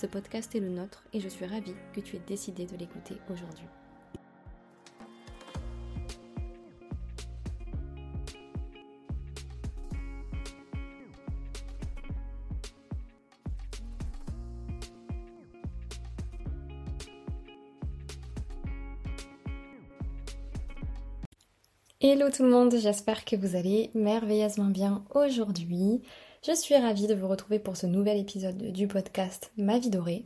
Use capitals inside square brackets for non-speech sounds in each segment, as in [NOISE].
Ce podcast est le nôtre et je suis ravie que tu aies décidé de l'écouter aujourd'hui. Hello tout le monde, j'espère que vous allez merveilleusement bien aujourd'hui. Je suis ravie de vous retrouver pour ce nouvel épisode du podcast Ma vie dorée.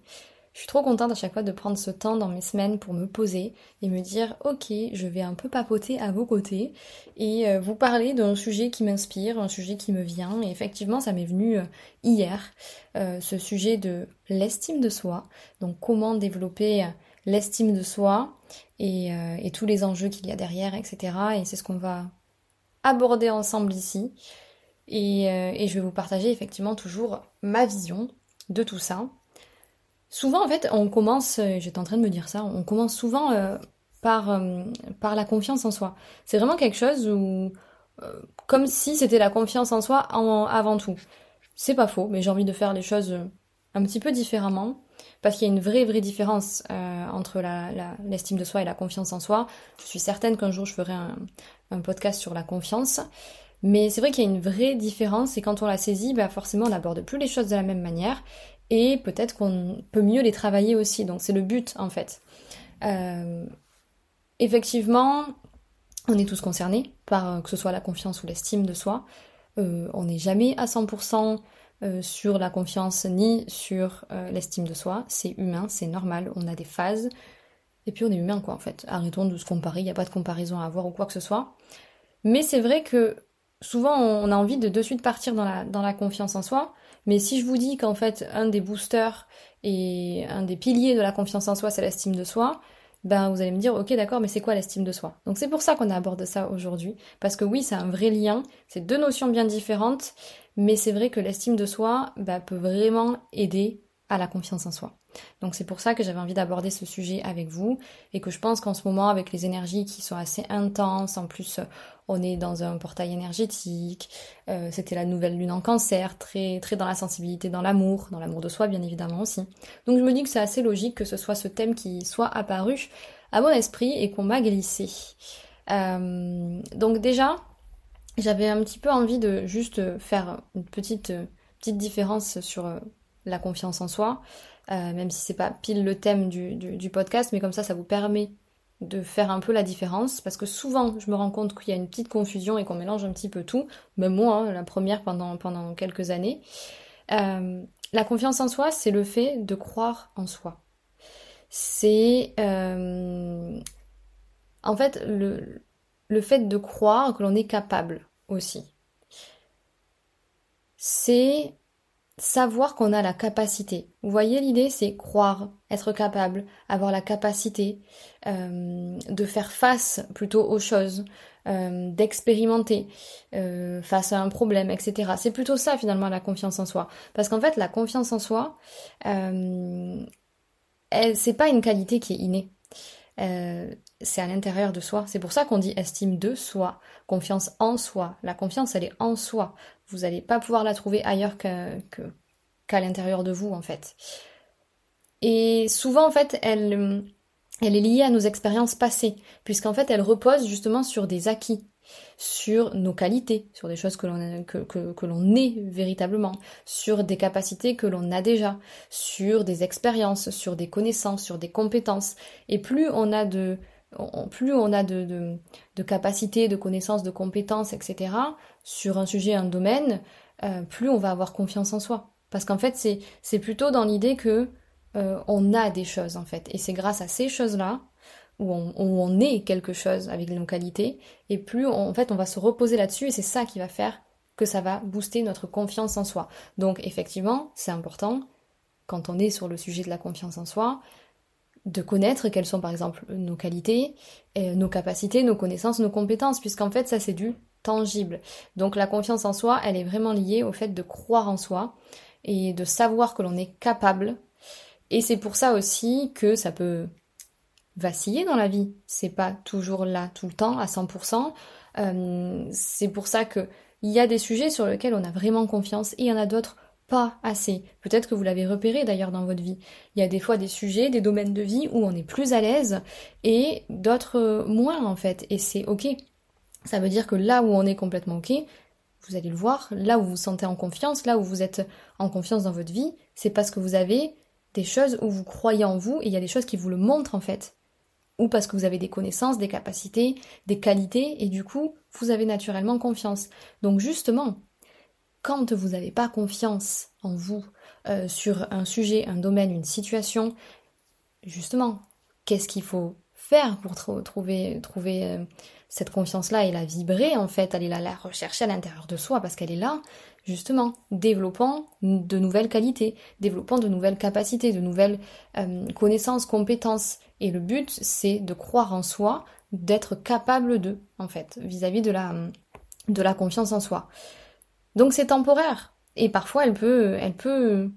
Je suis trop contente à chaque fois de prendre ce temps dans mes semaines pour me poser et me dire ok, je vais un peu papoter à vos côtés et euh, vous parler d'un sujet qui m'inspire, un sujet qui me vient. Et effectivement, ça m'est venu euh, hier, euh, ce sujet de l'estime de soi. Donc comment développer l'estime de soi et, et tous les enjeux qu'il y a derrière, etc. Et c'est ce qu'on va aborder ensemble ici. Euh, et, je vais vous partager effectivement toujours ma vision de tout ça. Souvent en fait on commence, euh, j'étais en train de me dire ça, on commence souvent euh, par, par la confiance en soi. C'est vraiment quelque chose où comme si c'était la confiance en soi avant tout. C'est pas faux, mais j'ai envie de faire les choses un petit peu différemment parce qu'il y a une vraie vraie différence entre l'estime de soi et la confiance en soi. Je suis certaine qu'un jour je ferai un, podcast sur la confiance. Mais c'est vrai qu'il y a une vraie différence et quand on la saisit, bah forcément on n'aborde plus les choses de la même manière et peut-être qu'on peut mieux les travailler aussi. Donc c'est le but en fait. Euh, effectivement, on est tous concernés par que ce soit la confiance ou l'estime de soi. Euh, on n'est jamais à 100% euh, sur la confiance ni sur l'estime de soi. C'est humain, c'est normal, on a des phases. Et puis on est humain quoi en fait. Arrêtons de se comparer, il n'y a pas de comparaison à avoir ou quoi que ce soit. Mais c'est vrai que souvent on a envie de de suite partir dans la, dans la confiance en soi, mais si je vous dis qu'en fait un des boosters et un des piliers de la confiance en soi c'est l'estime de soi, ben vous allez me dire ok d'accord mais c'est quoi l'estime de soi? Donc c'est pour ça qu'on aborde ça aujourd'hui, parce que oui c'est un vrai lien, c'est deux notions bien différentes, mais c'est vrai que l'estime de soi ben, peut vraiment aider à la confiance en soi. Donc c'est pour ça que j'avais envie d'aborder ce sujet avec vous et que je pense qu'en ce moment avec les énergies qui sont assez intenses, en plus on est dans un portail énergétique, euh, c'était la nouvelle lune en cancer, très très dans la sensibilité, dans l'amour, dans l'amour de soi bien évidemment aussi. Donc je me dis que c'est assez logique que ce soit ce thème qui soit apparu à mon esprit et qu'on m'a glissé. Euh, donc déjà, j'avais un petit peu envie de juste faire une petite petite différence sur la confiance en soi. Euh, même si c'est pas pile le thème du, podcast, mais comme ça, ça vous permet de faire un peu la différence, parce que souvent, je me rends compte qu'il y a une petite confusion et qu'on mélange un petit peu tout, même moi, hein, la première pendant, pendant quelques années. Euh, la confiance en soi, c'est le fait de croire en soi. C'est euh, en fait le, le fait de croire que l'on est capable aussi. C'est savoir qu'on a la capacité. Vous voyez l'idée, c'est croire, être capable, avoir la capacité euh, de faire face plutôt aux choses, euh, d'expérimenter euh, face à un problème, etc. C'est plutôt ça finalement la confiance en soi. Parce qu'en fait, la confiance en soi, c'est pas une qualité qui est innée. C'est à l'intérieur de soi. C'est pour ça qu'on dit estime de soi, confiance en soi. La confiance, elle est en soi. Vous n'allez pas pouvoir la trouver ailleurs qu'à l'intérieur de vous, en fait. Et souvent, en fait, elle, elle est liée à nos expériences passées, puisqu'en fait, elle repose justement sur des acquis, sur nos qualités, sur des choses que l'on que, que, l'on est véritablement, sur des capacités que l'on a déjà, sur des expériences, sur des connaissances, sur des compétences. Et plus on a de plus on a de, capacités, de connaissances, de compétences, etc., sur un sujet, un domaine, euh, plus on va avoir confiance en soi. Parce qu'en fait, c'est, plutôt dans l'idée que euh, on a des choses, en fait. Et c'est grâce à ces choses-là, où on, où on est quelque chose avec nos qualités, et plus, en fait, on va se reposer là-dessus, et c'est ça qui va faire que ça va booster notre confiance en soi. Donc, effectivement, c'est important quand on est sur le sujet de la confiance en soi, de connaître quelles sont par exemple nos qualités, euh, nos capacités, nos connaissances, nos compétences, puisqu'en fait ça c'est du tangible. Donc la confiance en soi, elle est vraiment liée au fait de croire en soi et de savoir que l'on est capable. Et c'est pour ça aussi que ça peut vaciller dans la vie. C'est pas toujours là tout le temps à 100%. Euh, c'est pour ça que il y a des sujets sur lesquels on a vraiment confiance et il y en a d'autres pas assez. Peut-être que vous l'avez repéré d'ailleurs dans votre vie. Il y a des fois des sujets, des domaines de vie où on est plus à l'aise et d'autres moins en fait. Et c'est ok. Ça veut dire que là où on est complètement ok, vous allez le voir, là où vous vous sentez en confiance, là où vous êtes en confiance dans votre vie, c'est parce que vous avez des choses où vous croyez en vous et il y a des choses qui vous le montrent en fait ou parce que vous avez des connaissances, des capacités, des qualités, et du coup, vous avez naturellement confiance. Donc justement, quand vous n'avez pas confiance en vous euh, sur un sujet, un domaine, une situation, justement, qu'est-ce qu'il faut faire pour trouver, trouver euh, cette confiance-là? Et la vibrer en fait, aller la, rechercher à l'intérieur de soi parce qu'elle est là, justement, développant de nouvelles qualités, développant de nouvelles capacités, de nouvelles euh, connaissances, compétences. Et le but, c'est de croire en soi, d'être capable de, en fait, vis-à-vis de la, de la confiance en soi. Donc c'est temporaire. Et parfois, elle peut, elle peut,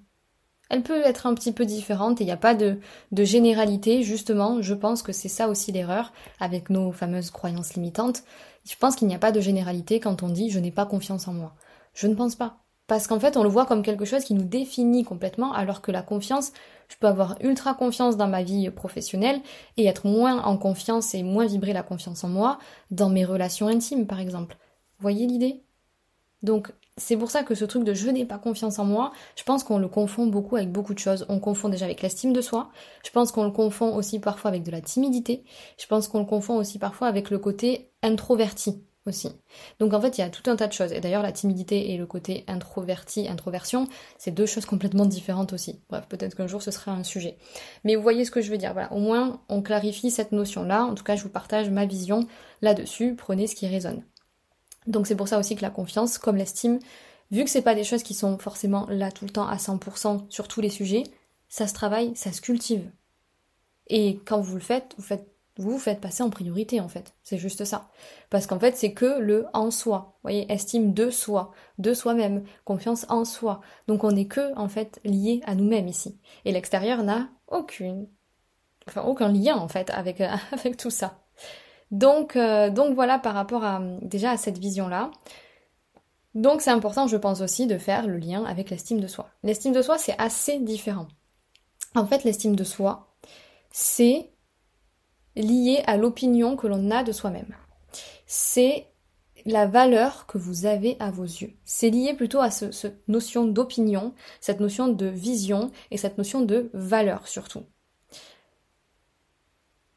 elle peut être un petit peu différente et il n'y a pas de, de généralité, justement. Je pense que c'est ça aussi l'erreur avec nos fameuses croyances limitantes. Je pense qu'il n'y a pas de généralité quand on dit je n'ai pas confiance en moi. Je ne pense pas. Parce qu'en fait, on le voit comme quelque chose qui nous définit complètement, alors que la confiance, je peux avoir ultra confiance dans ma vie professionnelle et être moins en confiance et moins vibrer la confiance en moi dans mes relations intimes, par exemple. Vous voyez l'idée? Donc, c'est pour ça que ce truc de je n'ai pas confiance en moi, je pense qu'on le confond beaucoup avec beaucoup de choses. On confond déjà avec l'estime de soi, je pense qu'on le confond aussi parfois avec de la timidité, je pense qu'on le confond aussi parfois avec le côté introverti aussi. Donc en fait, il y a tout un tas de choses. Et d'ailleurs, la timidité et le côté introverti, introversion, c'est deux choses complètement différentes aussi. Bref, peut-être qu'un jour ce sera un sujet. Mais vous voyez ce que je veux dire. Voilà, au moins on clarifie cette notion-là. En tout cas, je vous partage ma vision là-dessus. Prenez ce qui résonne. Donc c'est pour ça aussi que la confiance, comme l'estime, vu que c'est pas des choses qui sont forcément là tout le temps à 100% sur tous les sujets, ça se travaille, ça se cultive. Et quand vous le faites, vous faites vous faites passer en priorité en fait. C'est juste ça. Parce qu'en fait, c'est que le en soi. Vous voyez, estime de soi, de soi-même, confiance en soi. Donc on n'est que en fait lié à nous-mêmes ici. Et l'extérieur n'a aucune enfin aucun lien en fait avec [LAUGHS] tout ça. Donc euh, donc voilà par rapport à déjà à cette vision-là. Donc c'est important, je pense aussi, de faire le lien avec l'estime de soi. L'estime de soi, c'est assez différent. En fait, l'estime de soi, c'est lié à l'opinion que l'on a de soi-même. C'est la valeur que vous avez à vos yeux. C'est lié plutôt à cette notion d'opinion, cette notion de vision et cette notion de valeur surtout.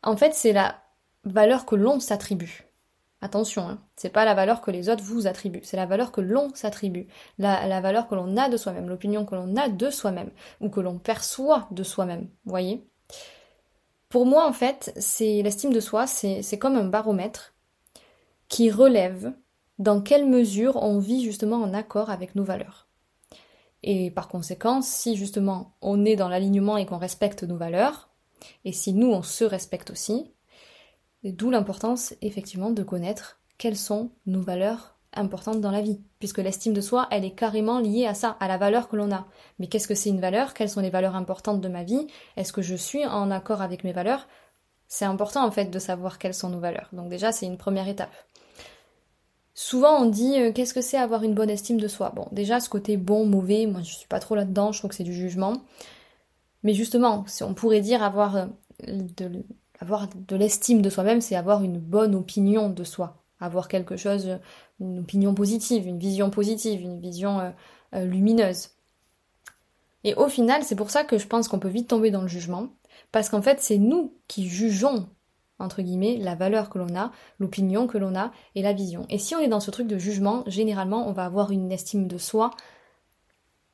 En fait, c'est la valeur que l'on s'attribue. Attention, hein, c'est pas la valeur que les autres vous attribuent, c'est la valeur que l'on s'attribue, la, valeur que l'on a de soi-même, l'opinion que l'on a de soi-même, ou que l'on perçoit de soi-même, voyez pour moi, en fait, c'est l'estime de soi, c'est comme un baromètre qui relève dans quelle mesure on vit justement en accord avec nos valeurs. Et par conséquent, si justement on est dans l'alignement et qu'on respecte nos valeurs, et si nous on se respecte aussi, d'où l'importance effectivement de connaître quelles sont nos valeurs importante dans la vie, puisque l'estime de soi, elle est carrément liée à ça, à la valeur que l'on a. Mais qu'est-ce que c'est une valeur? Quelles sont les valeurs importantes de ma vie? Est-ce que je suis en accord avec mes valeurs? C'est important en fait de savoir quelles sont nos valeurs. Donc déjà, c'est une première étape. Souvent on dit euh, qu'est-ce que c'est avoir une bonne estime de soi? Bon, déjà ce côté bon, mauvais, moi je suis pas trop là-dedans, je trouve que c'est du jugement. Mais justement, on pourrait dire avoir euh, de, avoir de l'estime de soi-même, c'est avoir une bonne opinion de soi avoir quelque chose, une opinion positive, une vision positive, une vision euh, euh, lumineuse. Et au final, c'est pour ça que je pense qu'on peut vite tomber dans le jugement, parce qu'en fait, c'est nous qui jugeons, entre guillemets, la valeur que l'on a, l'opinion que l'on a et la vision. Et si on est dans ce truc de jugement, généralement, on va avoir une estime de soi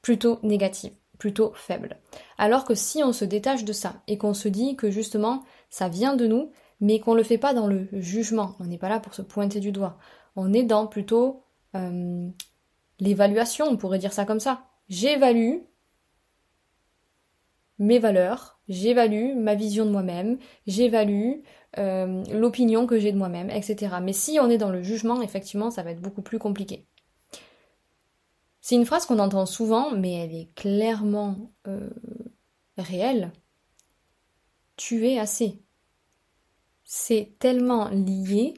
plutôt négative, plutôt faible. Alors que si on se détache de ça et qu'on se dit que justement, ça vient de nous, mais qu'on ne le fait pas dans le jugement. On n'est pas là pour se pointer du doigt. On est dans plutôt euh, l'évaluation, on pourrait dire ça comme ça. J'évalue mes valeurs, j'évalue ma vision de moi-même, j'évalue euh, l'opinion que j'ai de moi-même, etc. Mais si on est dans le jugement, effectivement, ça va être beaucoup plus compliqué. C'est une phrase qu'on entend souvent, mais elle est clairement euh, réelle. Tu es assez. C'est tellement lié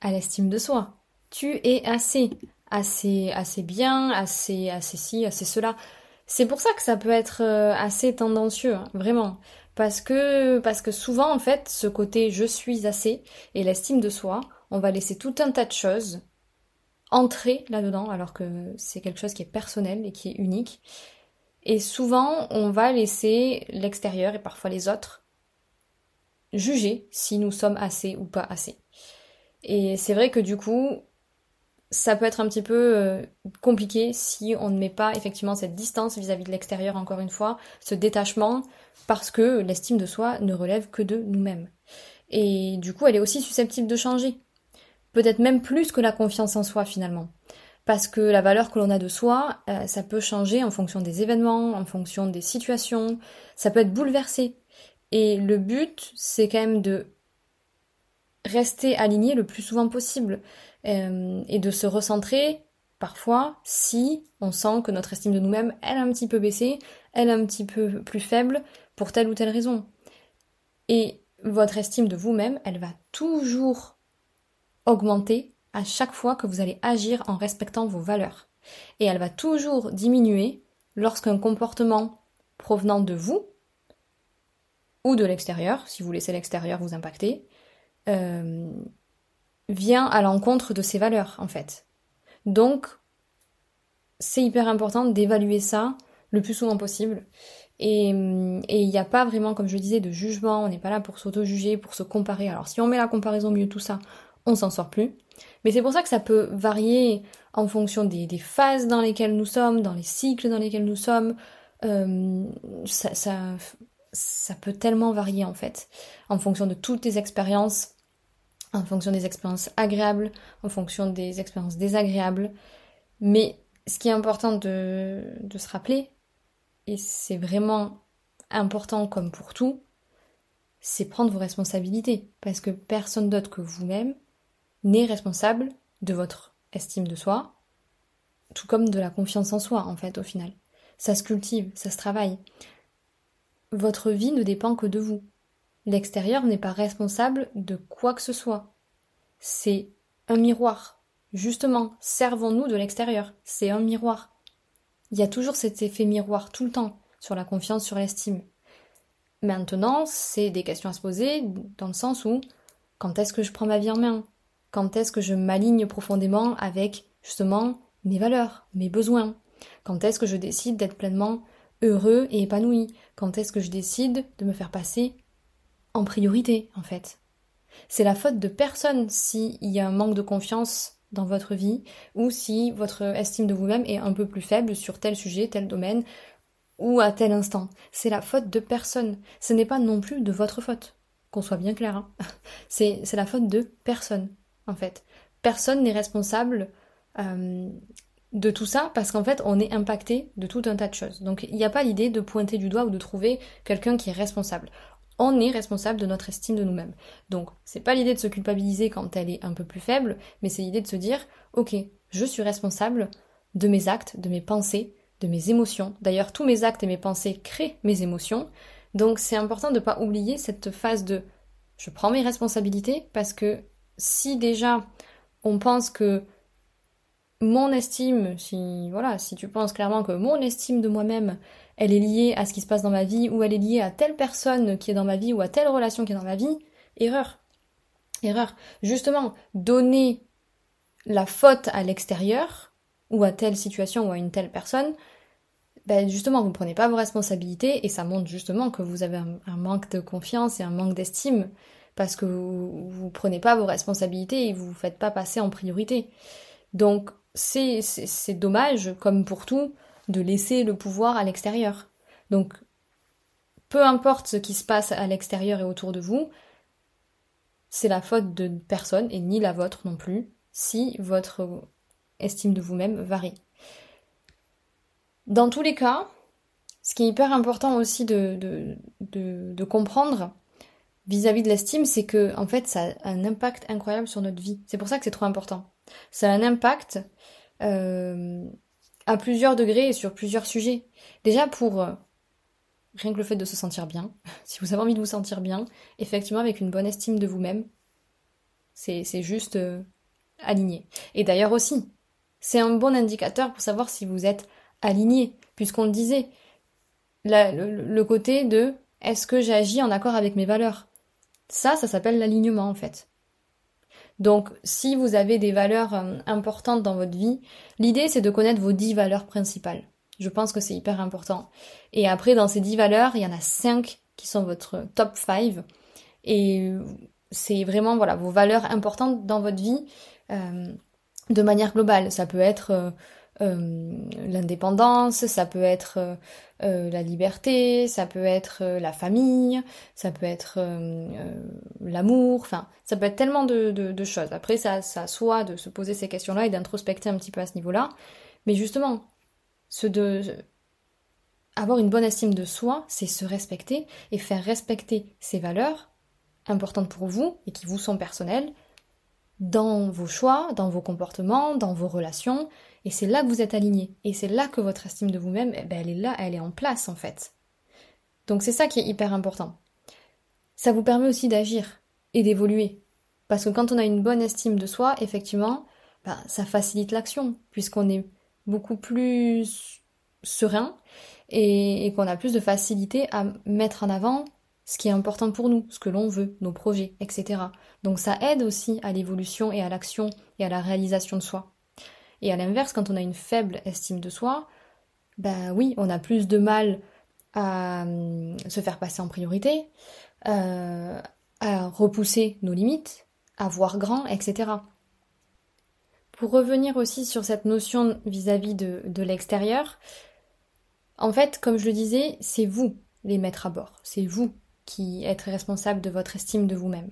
à l'estime de soi. Tu es assez, assez, assez bien, assez, assez ci, assez cela. C'est pour ça que ça peut être euh, assez tendancieux, hein, vraiment. Parce que, parce que souvent, en fait, ce côté je suis assez et l'estime de soi, on va laisser tout un tas de choses entrer là-dedans, alors que c'est quelque chose qui est personnel et qui est unique. Et souvent, on va laisser l'extérieur et parfois les autres juger si nous sommes assez ou pas assez. Et c'est vrai que du coup, ça peut être un petit peu euh, compliqué si on ne met pas effectivement cette distance vis-à-vis de l'extérieur, encore une fois, ce détachement, parce que l'estime de soi ne relève que de nous-mêmes. Et du coup, elle est aussi susceptible de changer. Peut-être même plus que la confiance en soi finalement. Parce que la valeur que l'on a de soi, euh, ça peut changer en fonction des événements, en fonction des situations, ça peut être bouleversé. Et le but, c'est quand même de rester aligné le plus souvent possible euh, et de se recentrer parfois si on sent que notre estime de nous-mêmes, elle a un petit peu baissé, elle est un petit peu plus faible pour telle ou telle raison. Et votre estime de vous-même, elle va toujours augmenter à chaque fois que vous allez agir en respectant vos valeurs. Et elle va toujours diminuer lorsqu'un comportement provenant de vous ou de l'extérieur, si vous laissez l'extérieur vous impacter, euh, vient à l'encontre de ces valeurs, en fait. Donc, c'est hyper important d'évaluer ça le plus souvent possible. Et il n'y a pas vraiment, comme je disais, de jugement, on n'est pas là pour s'auto-juger, pour se comparer. Alors si on met la comparaison au milieu de tout ça, on s'en sort plus. Mais c'est pour ça que ça peut varier en fonction des, phases dans lesquelles nous sommes, dans les cycles dans lesquels nous sommes. Euh, ça, ça peut tellement varier en fait, en fonction de toutes les expériences, en fonction des expériences agréables, en fonction des expériences désagréables. Mais ce qui est important de, de se rappeler, et c'est vraiment important comme pour tout, c'est prendre vos responsabilités. Parce que personne d'autre que vous-même n'est responsable de votre estime de soi, tout comme de la confiance en soi, en fait, au final. Ça se cultive, ça se travaille. Votre vie ne dépend que de vous. L'extérieur n'est pas responsable de quoi que ce soit. C'est un miroir. Justement, servons-nous de l'extérieur. C'est un miroir. Il y a toujours cet effet miroir tout le temps sur la confiance, sur l'estime. Maintenant, c'est des questions à se poser dans le sens où quand est-ce que je prends ma vie en main? Quand est-ce que je m'aligne profondément avec justement mes valeurs, mes besoins? Quand est-ce que je décide d'être pleinement heureux et épanoui Quand est-ce que je décide de me faire passer en priorité en fait? C'est la faute de personne s'il y a un manque de confiance dans votre vie ou si votre estime de vous-même est un peu plus faible sur tel sujet, tel domaine ou à tel instant. C'est la faute de personne. Ce n'est pas non plus de votre faute. Qu'on soit bien clair. Hein. [LAUGHS] c'est, la faute de personne, en fait. Personne n'est responsable euh, de tout ça parce qu'en fait, on est impacté de tout un tas de choses. Donc, il n'y a pas l'idée de pointer du doigt ou de trouver quelqu'un qui est responsable on est responsable de notre estime de nous-mêmes. Donc, c'est pas l'idée de se culpabiliser quand elle est un peu plus faible, mais c'est l'idée de se dire, ok, je suis responsable de mes actes, de mes pensées, de mes émotions. D'ailleurs, tous mes actes et mes pensées créent mes émotions. Donc, c'est important de ne pas oublier cette phase de je prends mes responsabilités parce que si déjà on pense que mon estime, si voilà, si tu penses clairement que mon estime de moi-même, elle est liée à ce qui se passe dans ma vie, ou elle est liée à telle personne qui est dans ma vie, ou à telle relation qui est dans ma vie, erreur. Erreur. Justement, donner la faute à l'extérieur, ou à telle situation, ou à une telle personne, ben justement, vous ne prenez pas vos responsabilités, et ça montre justement que vous avez un, manque de confiance et un manque d'estime, parce que vous ne prenez pas vos responsabilités et vous ne vous faites pas passer en priorité. Donc, c'est dommage, comme pour tout, de laisser le pouvoir à l'extérieur. Donc, peu importe ce qui se passe à l'extérieur et autour de vous, c'est la faute de personne et ni la vôtre non plus si votre estime de vous-même varie. Dans tous les cas, ce qui est hyper important aussi de, comprendre vis-à-vis de l'estime, c'est que en fait, ça a un impact incroyable sur notre vie. C'est pour ça que c'est trop important. Ça a un impact euh, à plusieurs degrés et sur plusieurs sujets. Déjà pour euh, rien que le fait de se sentir bien. [LAUGHS] si vous avez envie de vous sentir bien, effectivement avec une bonne estime de vous-même, c'est juste euh, aligné. Et d'ailleurs aussi, c'est un bon indicateur pour savoir si vous êtes aligné, puisqu'on le disait, le, côté de est-ce que j'agis en accord avec mes valeurs? Ça, ça s'appelle l'alignement en fait. Donc, si vous avez des valeurs euh, importantes dans votre vie, l'idée c'est de connaître vos dix valeurs principales. Je pense que c'est hyper important. Et après, dans ces dix valeurs, il y en a cinq qui sont votre top 5. Et c'est vraiment voilà vos valeurs importantes dans votre vie euh, de manière globale. Ça peut être euh, euh, l'indépendance, ça peut être la liberté, ça peut être la famille, ça peut être l'amour, enfin ça peut être tellement de, de, choses. Après ça, ça soit de se poser ces questions-là et d'introspecter un petit peu à ce niveau-là. Mais justement, ce de avoir une bonne estime de soi, c'est se respecter et faire respecter ses valeurs importantes pour vous et qui vous sont personnelles dans vos choix, dans vos comportements, dans vos relations, et c'est là que vous êtes aligné, et c'est là que votre estime de vous-même, eh ben, elle est là, elle est en place en fait. Donc c'est ça qui est hyper important. Ça vous permet aussi d'agir et d'évoluer, parce que quand on a une bonne estime de soi, effectivement, ben, ça facilite l'action, puisqu'on est beaucoup plus serein et, qu'on a plus de facilité à mettre en avant ce qui est important pour nous, ce que l'on veut, nos projets, etc. Donc ça aide aussi à l'évolution et à l'action et à la réalisation de soi. Et à l'inverse, quand on a une faible estime de soi, ben oui, on a plus de mal à hum, se faire passer en priorité, euh, à repousser nos limites, à voir grand, etc. Pour revenir aussi sur cette notion vis-à-vis de, de l'extérieur, en fait, comme je le disais, c'est vous les mettre à bord. C'est vous qui êtes responsable de votre estime de vous-même.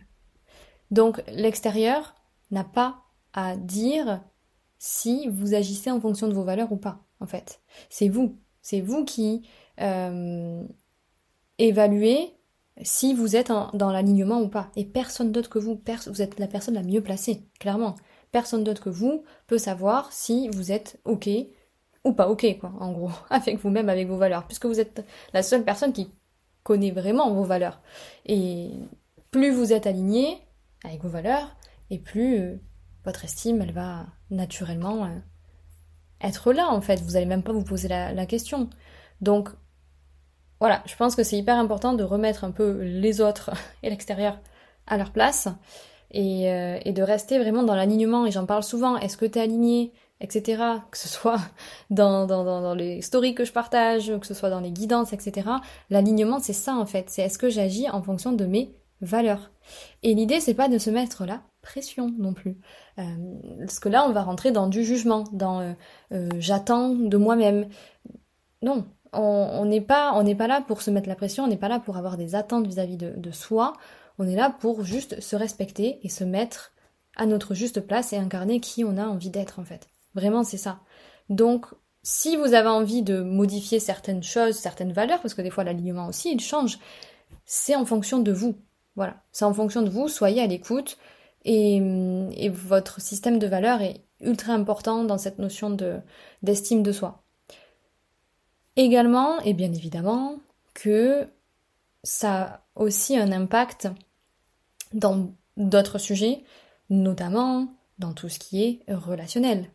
Donc l'extérieur n'a pas à dire si vous agissez en fonction de vos valeurs ou pas, en fait. C'est vous. C'est vous qui euh, évaluez si vous êtes dans l'alignement ou pas. Et personne d'autre que vous. vous êtes la personne la mieux placée, clairement personne d'autre que vous peut savoir si vous êtes OK ou pas OK, quoi, en gros, [LAUGHS] avec vous-même, avec vos valeurs, puisque vous êtes la seule personne qui connaît vraiment vos valeurs. Et plus vous êtes aligné avec vos valeurs, et plus euh, votre estime, elle va naturellement euh, être là, en fait. Vous n'allez même pas vous poser la, question. Donc, voilà, je pense que c'est hyper important de remettre un peu les autres [LAUGHS] et l'extérieur à leur place euh, et, de rester vraiment dans l'alignement. Et j'en parle souvent, est-ce que tu es aligné, etc. Que ce soit [LAUGHS] dans, dans, dans, les stories que je partage, que ce soit dans les guidances, etc. L'alignement, c'est ça en fait. C'est est-ce que j'agis en fonction de mes valeurs. Et l'idée, c'est pas de se mettre la pression non plus. Euh, parce que là, on va rentrer dans du jugement, dans euh, j'attends de moi-même. Non, on n'est pas, on n'est pas là pour se mettre la pression, on n'est pas là pour avoir des attentes vis-à-vis de, de soi. On est là pour juste se respecter et se mettre à notre juste place et incarner qui on a envie d'être en fait. Vraiment c'est ça. Donc si vous avez envie de modifier certaines choses, certaines valeurs, parce que des fois l'alignement aussi il change, c'est en fonction de vous. Voilà, c'est en fonction de vous, soyez à l'écoute et, et, votre système de valeurs est ultra important dans cette notion de d'estime de soi. Également, et bien évidemment, que ça a aussi un impact dans d'autres sujets, notamment dans tout ce qui est relationnel.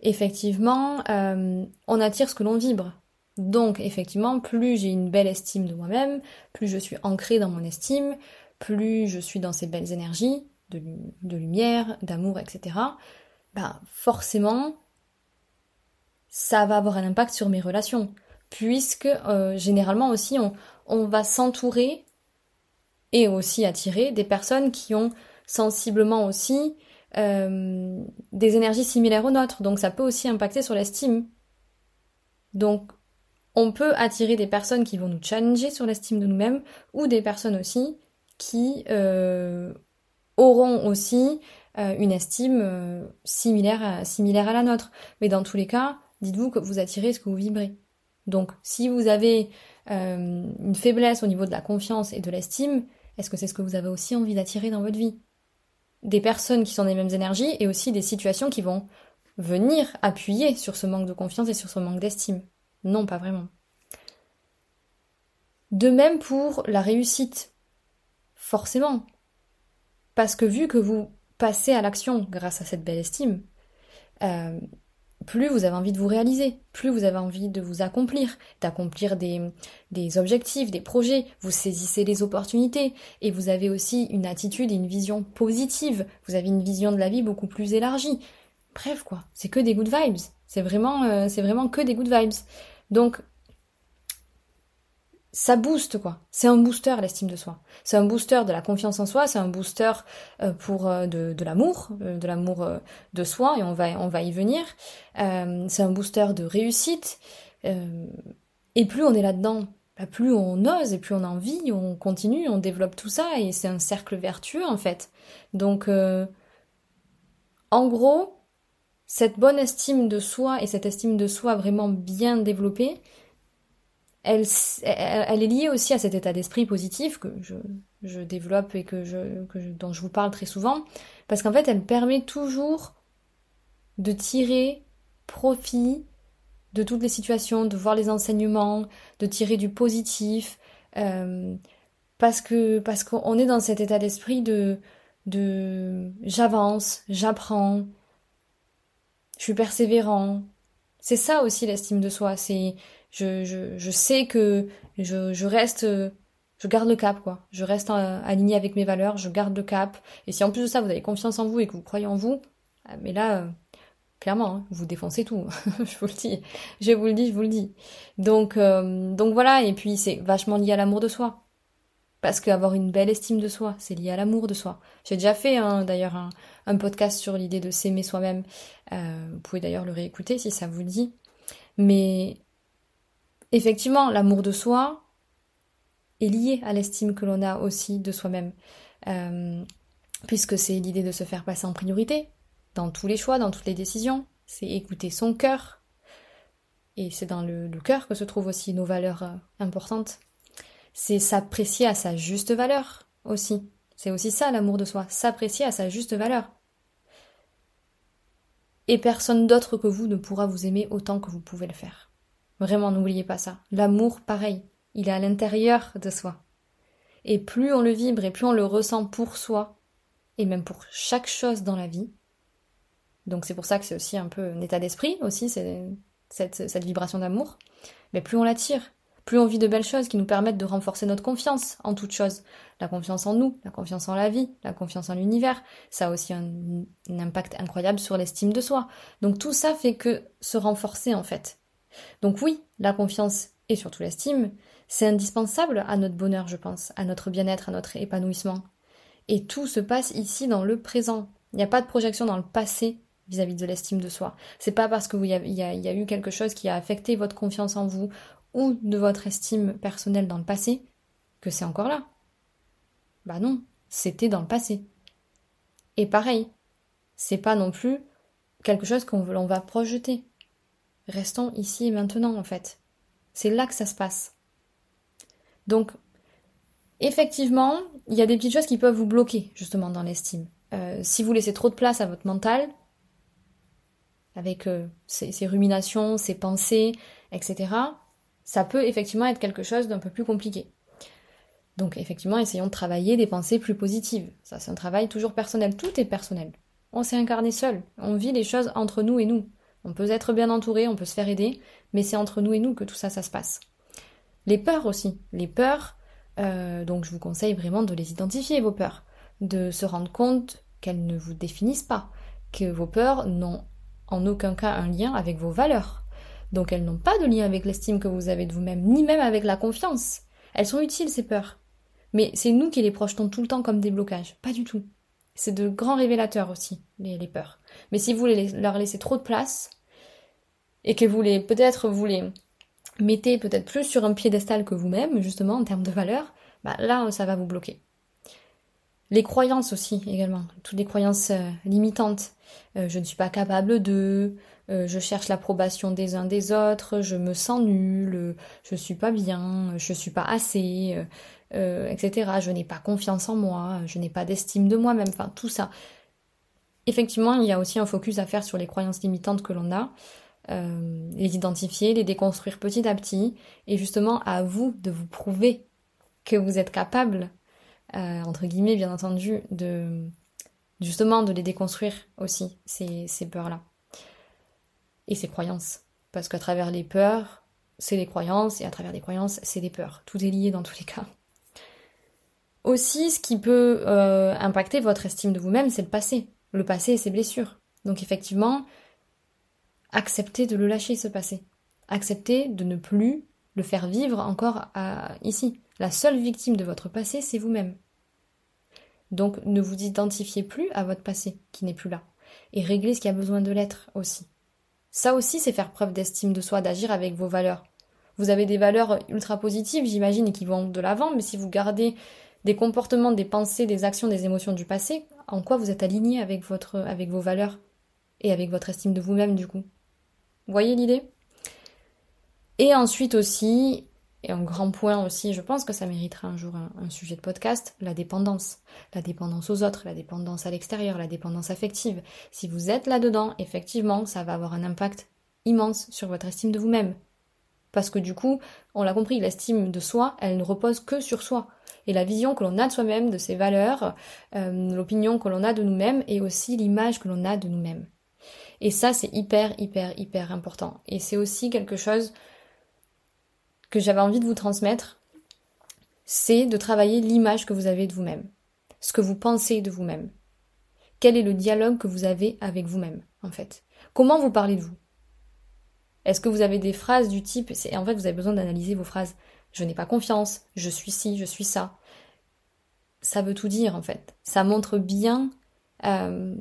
Effectivement, euh, on attire ce que l'on vibre. Donc, effectivement, plus j'ai une belle estime de moi-même, plus je suis ancrée dans mon estime, plus je suis dans ces belles énergies de, lumière, d'amour, etc. Ben, forcément, ça va avoir un impact sur mes relations, puisque euh, généralement aussi on, on va s'entourer et aussi attirer des personnes qui ont sensiblement aussi euh, des énergies similaires aux nôtres. Donc ça peut aussi impacter sur l'estime. Donc on peut attirer des personnes qui vont nous challenger sur l'estime de nous-mêmes ou des personnes aussi qui euh, auront aussi euh, une estime similaire, à, similaire à la nôtre. Mais dans tous les cas, dites-vous que vous attirez ce que vous vibrez. Donc si vous avez euh, une faiblesse au niveau de la confiance et de l'estime, est-ce que c'est ce que vous avez aussi envie d'attirer dans votre vie? Des personnes qui sont des mêmes énergies et aussi des situations qui vont venir appuyer sur ce manque de confiance et sur ce manque d'estime. Non, pas vraiment. De même pour la réussite. Forcément. Parce que vu que vous passez à l'action grâce à cette belle estime, euh, plus vous avez envie de vous réaliser, plus vous avez envie de vous accomplir, d'accomplir des, des, objectifs, des projets, vous saisissez les opportunités et vous avez aussi une attitude et une vision positive, vous avez une vision de la vie beaucoup plus élargie. Bref quoi, c'est que des good vibes, c'est vraiment, euh, c'est vraiment que des good vibes. Donc ça booste quoi. C'est un booster l'estime de soi. C'est un booster de la confiance en soi, c'est un booster euh, pour euh, de, l'amour, euh, de l'amour de soi et on va on va y venir. c'est un booster de réussite. et plus on est là-dedans, bah, plus on ose et plus on a envie, on continue, on développe tout ça et c'est un cercle vertueux en fait. Donc en gros, cette bonne estime de soi et cette estime de soi vraiment bien développée, elle, est liée aussi à cet état d'esprit positif que je, développe et que dont je vous parle très souvent, parce qu'en fait, elle permet toujours de tirer profit de toutes les situations, de voir les enseignements, de tirer du positif, euh, parce que parce qu'on est dans cet état d'esprit de de j'avance, j'apprends, je suis persévérant. C'est ça aussi l'estime de soi, c'est je, sais que je, reste je garde le cap quoi. Je reste aligné avec mes valeurs, je garde le cap. Et si en plus de ça vous avez confiance en vous et que vous croyez en vous, ah, mais là euh, clairement hein, vous défoncez tout. [LAUGHS] je vous le dis, je vous le dis, je vous le dis. Donc euh, donc voilà et puis c'est vachement lié à l'amour de soi. Parce qu'avoir une belle estime de soi, c'est lié à l'amour de soi. J'ai déjà fait hein, d'ailleurs un, podcast sur l'idée de s'aimer soi-même. Euh, vous pouvez d'ailleurs le réécouter si ça vous dit. Mais effectivement, l'amour de soi est lié à l'estime que l'on a aussi de soi-même. Euh, puisque c'est l'idée de se faire passer en priorité dans tous les choix, dans toutes les décisions. C'est écouter son cœur. Et c'est dans le, cœur que se trouvent aussi nos valeurs euh, importantes. C'est s'apprécier à sa juste valeur aussi. C'est aussi ça l'amour de soi, s'apprécier à sa juste valeur. Et personne d'autre que vous ne pourra vous aimer autant que vous pouvez le faire. Vraiment, n'oubliez pas ça. L'amour, pareil, il est à l'intérieur de soi. Et plus on le vibre et plus on le ressent pour soi, et même pour chaque chose dans la vie. Donc c'est pour ça que c'est aussi un peu un état d'esprit aussi, c'est cette, vibration d'amour. Mais plus on l'attire, plus on vit de belles choses qui nous permettent de renforcer notre confiance en toute chose. La confiance en nous, la confiance en la vie, la confiance en l'univers. Ça a aussi un impact incroyable sur l'estime de soi. Donc tout ça fait que se renforcer en fait. Donc oui, la confiance et surtout l'estime, c'est indispensable à notre bonheur, je pense, à notre bien-être, à notre épanouissement. Et tout se passe ici dans le présent. Il n'y a pas de projection dans le passé vis-à-vis de l'estime de soi. C'est pas parce qu'il y, y, a eu quelque chose qui a affecté votre confiance en vous ou de votre estime personnelle dans le passé que c'est encore là. Bah non, c'était dans le passé. Et pareil, c'est pas non plus quelque chose qu'on va projeter. Restons ici et maintenant, en fait. C'est là que ça se passe. Donc, effectivement, il y a des petites choses qui peuvent vous bloquer, justement, dans l'estime. Euh, si vous laissez trop de place à votre mental, avec euh, ces, ruminations, ces pensées, etc., ça peut effectivement être quelque chose d'un peu plus compliqué. Donc effectivement, essayons de travailler des pensées plus positives. Ça, c'est un travail toujours personnel. Tout est personnel. On s'est incarné seul. On vit les choses entre nous et nous. On peut être bien entouré, on peut se faire aider, mais c'est entre nous et nous que tout ça, ça se passe. Les peurs aussi. Les peurs, euh, donc je vous conseille vraiment de les identifier, vos peurs. De se rendre compte qu'elles ne vous définissent pas. Que vos peurs n'ont en aucun cas un lien avec vos valeurs. Donc elles n'ont pas de lien avec l'estime que vous avez de vous-même, ni même avec la confiance. Elles sont utiles, ces peurs. Mais c'est nous qui les projetons tout le temps comme des blocages. Pas du tout. C'est de grands révélateurs aussi, les, les peurs. Mais si vous leur laissez trop de place, et que vous les, peut-être vous les mettez peut-être plus sur un piédestal que vous-même, justement, en termes de valeur, bah là, ça va vous bloquer. Les croyances aussi, également. Toutes les croyances euh, limitantes. Euh, je ne suis pas capable de, euh, je cherche l'approbation des uns des autres, je me sens nulle, je suis pas bien, je suis pas assez, etc. Je n'ai pas confiance en moi, je n'ai pas d'estime de moi-même, enfin tout ça. Effectivement, il y a aussi un focus à faire sur les croyances limitantes que l'on a, les identifier, les déconstruire petit à petit, et justement à vous de vous prouver que vous êtes capable euh, entre guillemets bien entendu, de justement de les déconstruire aussi, ces, ces peurs-là. Et ces croyances. Parce qu'à travers les peurs, c'est les croyances, et à travers les croyances, c'est les peurs. Tout est lié dans tous les cas. Aussi, ce qui peut euh, impacter votre estime de vous-même, c'est le passé. Le passé et ses blessures. Donc effectivement, acceptez de le lâcher, ce passé. Acceptez de ne plus le faire vivre encore ici. La seule victime de votre passé, c'est vous-même. Donc ne vous identifiez plus à votre passé qui n'est plus là. Et réglez ce qui a besoin de l'être aussi. Ça aussi, c'est faire preuve d'estime de soi, d'agir avec vos valeurs. Vous avez des valeurs ultra positives, j'imagine, et qui vont de l'avant, mais si vous gardez des comportements, des pensées, des actions, des émotions du passé, en quoi vous êtes aligné avec, votre, avec vos valeurs et avec votre estime de vous-même, du coup? Voyez l'idée? Et ensuite aussi, et un grand point aussi, je pense que ça mériterait un jour un, sujet de podcast, la dépendance. La dépendance aux autres, la dépendance à l'extérieur, la dépendance affective. Si vous êtes là-dedans, effectivement, ça va avoir un impact immense sur votre estime de vous-même. Parce que du coup, on l'a compris, l'estime de soi, elle ne repose que sur soi. Et la vision que l'on a de soi-même, de ses valeurs, euh, l'opinion que l'on a de nous-mêmes et aussi l'image que l'on a de nous-mêmes. Et ça, c'est hyper, hyper, hyper important. Et c'est aussi quelque chose que j'avais envie de vous transmettre, c'est de travailler l'image que vous avez de vous-même, ce que vous pensez de vous-même. Quel est le dialogue que vous avez avec vous-même, en fait? Comment vous parlez de vous? Est-ce que vous avez des phrases du type, en fait vous avez besoin d'analyser vos phrases, je n'ai pas confiance, je suis ci, je suis ça. Ça veut tout dire en fait. Ça montre bien euh,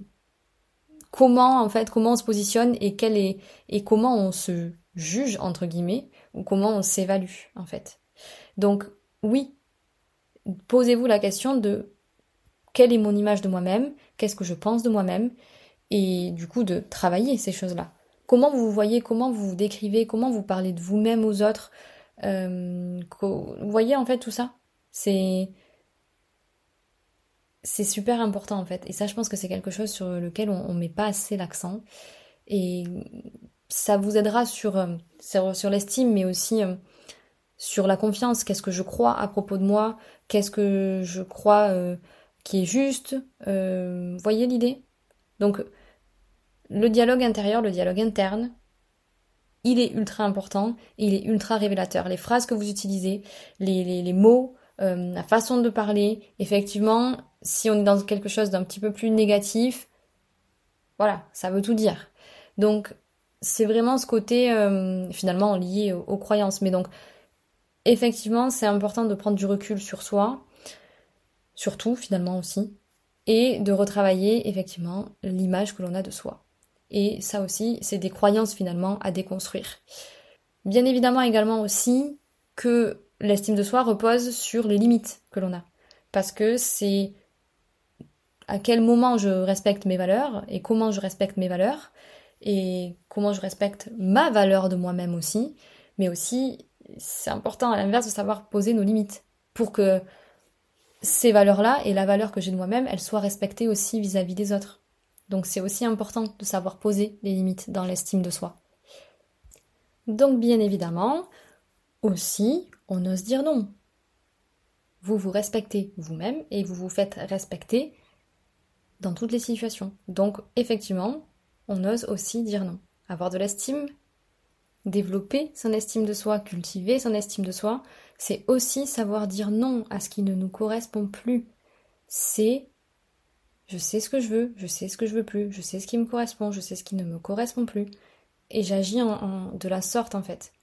comment en fait comment on se positionne et quel est et comment on se juge entre guillemets ou comment on s'évalue en fait. Donc oui, posez-vous la question de quelle est mon image de moi-même, qu'est-ce que je pense de moi-même, et du coup de travailler ces choses-là. Comment vous vous voyez, comment vous vous décrivez, comment vous parlez de vous-même aux autres. Euh, vous voyez en fait tout ça C'est c'est super important en fait. Et ça je pense que c'est quelque chose sur lequel on, ne met pas assez l'accent. Et ça vous aidera sur, euh, sur, l'estime, mais aussi euh, sur la confiance. Qu'est-ce que je crois à propos de moi? Qu'est-ce que je crois qui est juste? Voyez l'idée? Donc, le dialogue intérieur, le dialogue interne, il est ultra important et il est ultra révélateur. Les phrases que vous utilisez, les, mots, la façon de parler, effectivement, si on est dans quelque chose d'un petit peu plus négatif, voilà, ça veut tout dire. Donc, c'est vraiment ce côté euh, finalement lié aux, croyances. Mais donc, effectivement, c'est important de prendre du recul sur soi, surtout finalement aussi, et de retravailler effectivement l'image que l'on a de soi. Et ça aussi, c'est des croyances finalement à déconstruire. Bien évidemment également aussi que l'estime de soi repose sur les limites que l'on a. Parce que c'est à quel moment je respecte mes valeurs et comment je respecte mes valeurs et comment je respecte ma valeur de moi-même aussi, mais aussi c'est important à l'inverse de savoir poser nos limites pour que ces valeurs-là et la valeur que j'ai de moi-même, elles soient respectées aussi vis-à-vis des autres. Donc c'est aussi important de savoir poser les limites dans l'estime de soi. Donc bien évidemment, aussi, on ose dire non. Vous vous respectez vous-même et vous vous faites respecter dans toutes les situations. Donc effectivement, on ose aussi dire non. Avoir de l'estime, développer son estime de soi, cultiver son estime de soi, c'est aussi savoir dire non à ce qui ne nous correspond plus. C'est je sais ce que je veux, je sais ce que je veux plus, je sais ce qui me correspond, je sais ce qui ne me correspond plus. Et j'agis en, de la sorte en fait.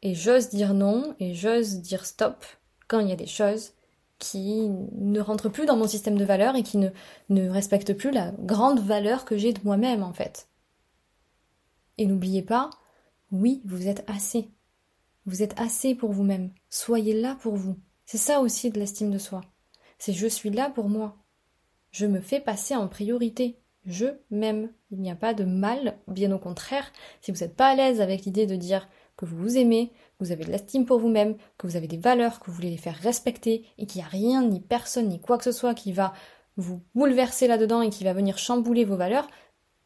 Et j'ose dire non et j'ose dire stop quand il y a des choses qui ne rentrent plus dans mon système de valeurs et qui ne, ne respectent plus la grande valeur que j'ai de moi-même en fait. Et n'oubliez pas, oui, vous êtes assez. Vous êtes assez pour vous-même. Soyez là pour vous. C'est ça aussi de l'estime de soi. C'est je suis là pour moi. Je me fais passer en priorité. Je m'aime. Il n'y a pas de mal, bien au contraire. Si vous n'êtes pas à l'aise avec l'idée de dire que vous vous aimez, que vous avez de l'estime pour vous-même, que vous avez des valeurs, que vous voulez les faire respecter, et qu'il n'y a rien, ni personne, ni quoi que ce soit qui va vous bouleverser là-dedans et qui va venir chambouler vos valeurs,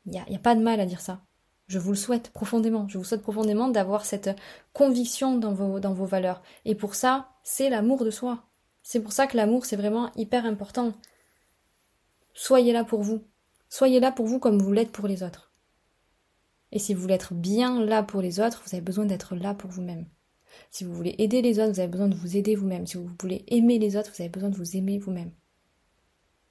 il n'y a, a, pas de mal à dire ça. Je vous le souhaite profondément. Je vous souhaite profondément d'avoir cette conviction dans vos, dans vos valeurs. Et pour ça, c'est l'amour de soi. C'est pour ça que l'amour, c'est vraiment hyper important. Soyez là pour vous. Soyez là pour vous comme vous l'êtes pour les autres. Et si vous voulez être bien là pour les autres, vous avez besoin d'être là pour vous-même. Si vous voulez aider les autres, vous avez besoin de vous aider vous-même. Si vous voulez aimer les autres, vous avez besoin de vous aimer vous-même.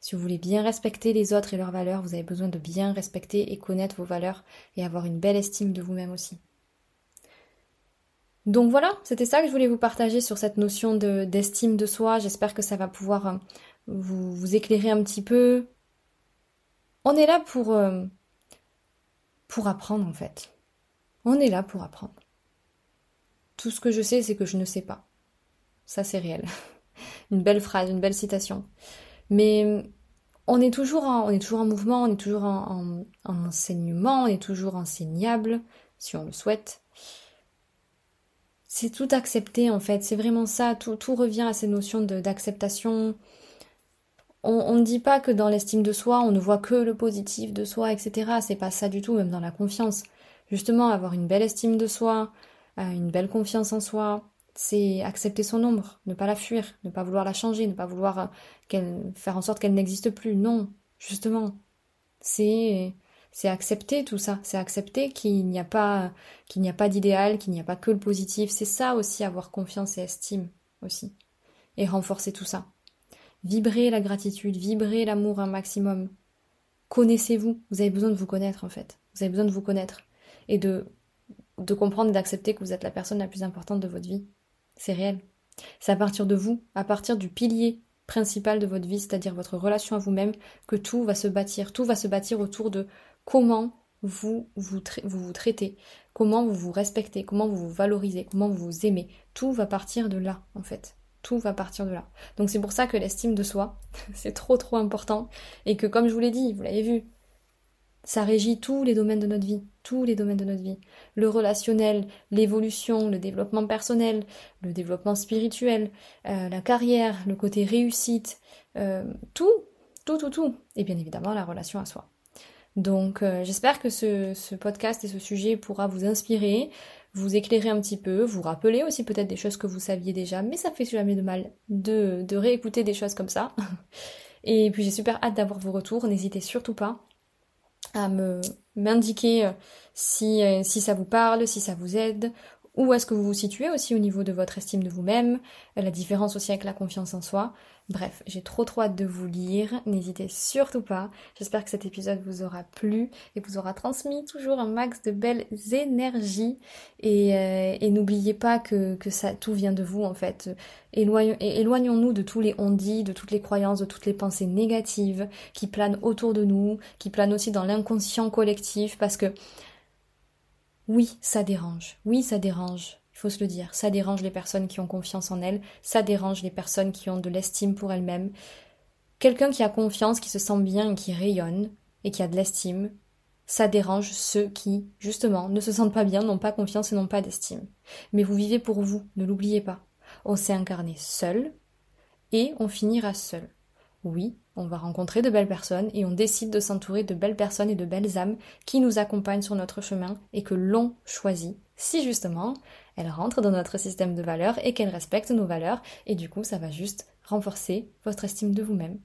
Si vous voulez bien respecter les autres et leurs valeurs, vous avez besoin de bien respecter et connaître vos valeurs et avoir une belle estime de vous-même aussi. Donc voilà, c'était ça que je voulais vous partager sur cette notion d'estime de, soi. J'espère que ça va pouvoir euh, vous, vous, éclairer un petit peu. On est là pour, euh, pour apprendre en fait. On est là pour apprendre. Tout ce que je sais, c'est que je ne sais pas. Ça, c'est réel. [LAUGHS] une belle phrase, une belle citation. Mais on est toujours en, on est toujours en mouvement, on est toujours en, enseignement, on est toujours enseignable, si on le souhaite. C'est tout accepter en fait, c'est vraiment ça, tout, tout revient à ces notions d'acceptation. On ne dit pas que dans l'estime de soi, on ne voit que le positif de soi, etc. C'est pas ça du tout, même dans la confiance. Justement, avoir une belle estime de soi, euh, une belle confiance en soi, c'est accepter son ombre, ne pas la fuir, ne pas vouloir la changer, ne pas vouloir euh, faire en sorte qu'elle n'existe plus. Non, justement, c'est c'est accepter tout ça, c'est accepter qu'il n'y a pas qu'il n'y a pas d'idéal, qu'il n'y a pas que le positif. C'est ça aussi avoir confiance et estime aussi et renforcer tout ça. Vibrer la gratitude, vibrer l'amour un maximum. Connaissez-vous, vous avez besoin de vous connaître en fait. Vous avez besoin de vous connaître et de de comprendre et d'accepter que vous êtes la personne la plus importante de votre vie c'est réel. C'est à partir de vous, à partir du pilier principal de votre vie, c'est-à-dire votre relation à vous-même, que tout va se bâtir. Tout va se bâtir autour de comment vous vous, vous traitez, comment vous vous respectez, comment vous vous valorisez, comment vous vous aimez. Tout va partir de là, en fait. Tout va partir de là. Donc c'est pour ça que l'estime de soi, [LAUGHS] c'est trop trop important. Et que comme je vous l'ai dit, vous l'avez vu, ça régit tous les domaines de notre vie, tous les domaines de notre vie. Le relationnel, l'évolution, le développement personnel, le développement spirituel, euh, la carrière, le côté réussite, euh, tout, tout, tout, tout. Et bien évidemment la relation à soi. Donc euh, j'espère que ce, ce, podcast et ce sujet pourra vous inspirer, vous éclairer un petit peu, vous rappeler aussi peut-être des choses que vous saviez déjà, mais ça fait jamais de mal de, de réécouter des choses comme ça. [LAUGHS] Et puis j'ai super hâte d'avoir vos retours, n'hésitez surtout pas à me m'indiquer euh, si, euh, si ça vous parle, si ça vous aide, où est-ce que vous vous situez aussi au niveau de votre estime de vous-même, la différence aussi avec la confiance en soi? Bref, j'ai trop trop hâte de vous lire, n'hésitez surtout pas. J'espère que cet épisode vous aura plu et vous aura transmis toujours un max de belles énergies. Et, euh, n'oubliez pas que, que, ça tout vient de vous en fait. Éloignons-nous de tous les on-dit, de toutes les croyances, de toutes les pensées négatives qui planent autour de nous, qui planent aussi dans l'inconscient collectif parce que oui, ça dérange. Oui, ça dérange. Il faut se le dire. Ça dérange les personnes qui ont confiance en elles. Ça dérange les personnes qui ont de l'estime pour elles-mêmes. Quelqu'un qui a confiance, qui se sent bien et qui rayonne et qui a de l'estime, ça dérange ceux qui, justement, ne se sentent pas bien, n'ont pas confiance et n'ont pas d'estime. Mais vous vivez pour vous, ne l'oubliez pas. On s'est incarné seul et on finira seul. Oui, on va rencontrer de belles personnes et on décide de s'entourer de belles personnes et de belles âmes qui nous accompagnent sur notre chemin et que l'on choisit si justement elles rentrent dans notre système de valeurs et qu'elles respectent nos valeurs et du coup ça va juste renforcer votre estime de vous-même.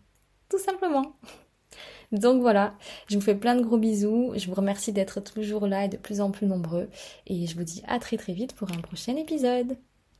Tout simplement. Donc voilà, je vous fais plein de gros bisous, je vous remercie d'être toujours là et de plus en plus nombreux et je vous dis à très très vite pour un prochain épisode.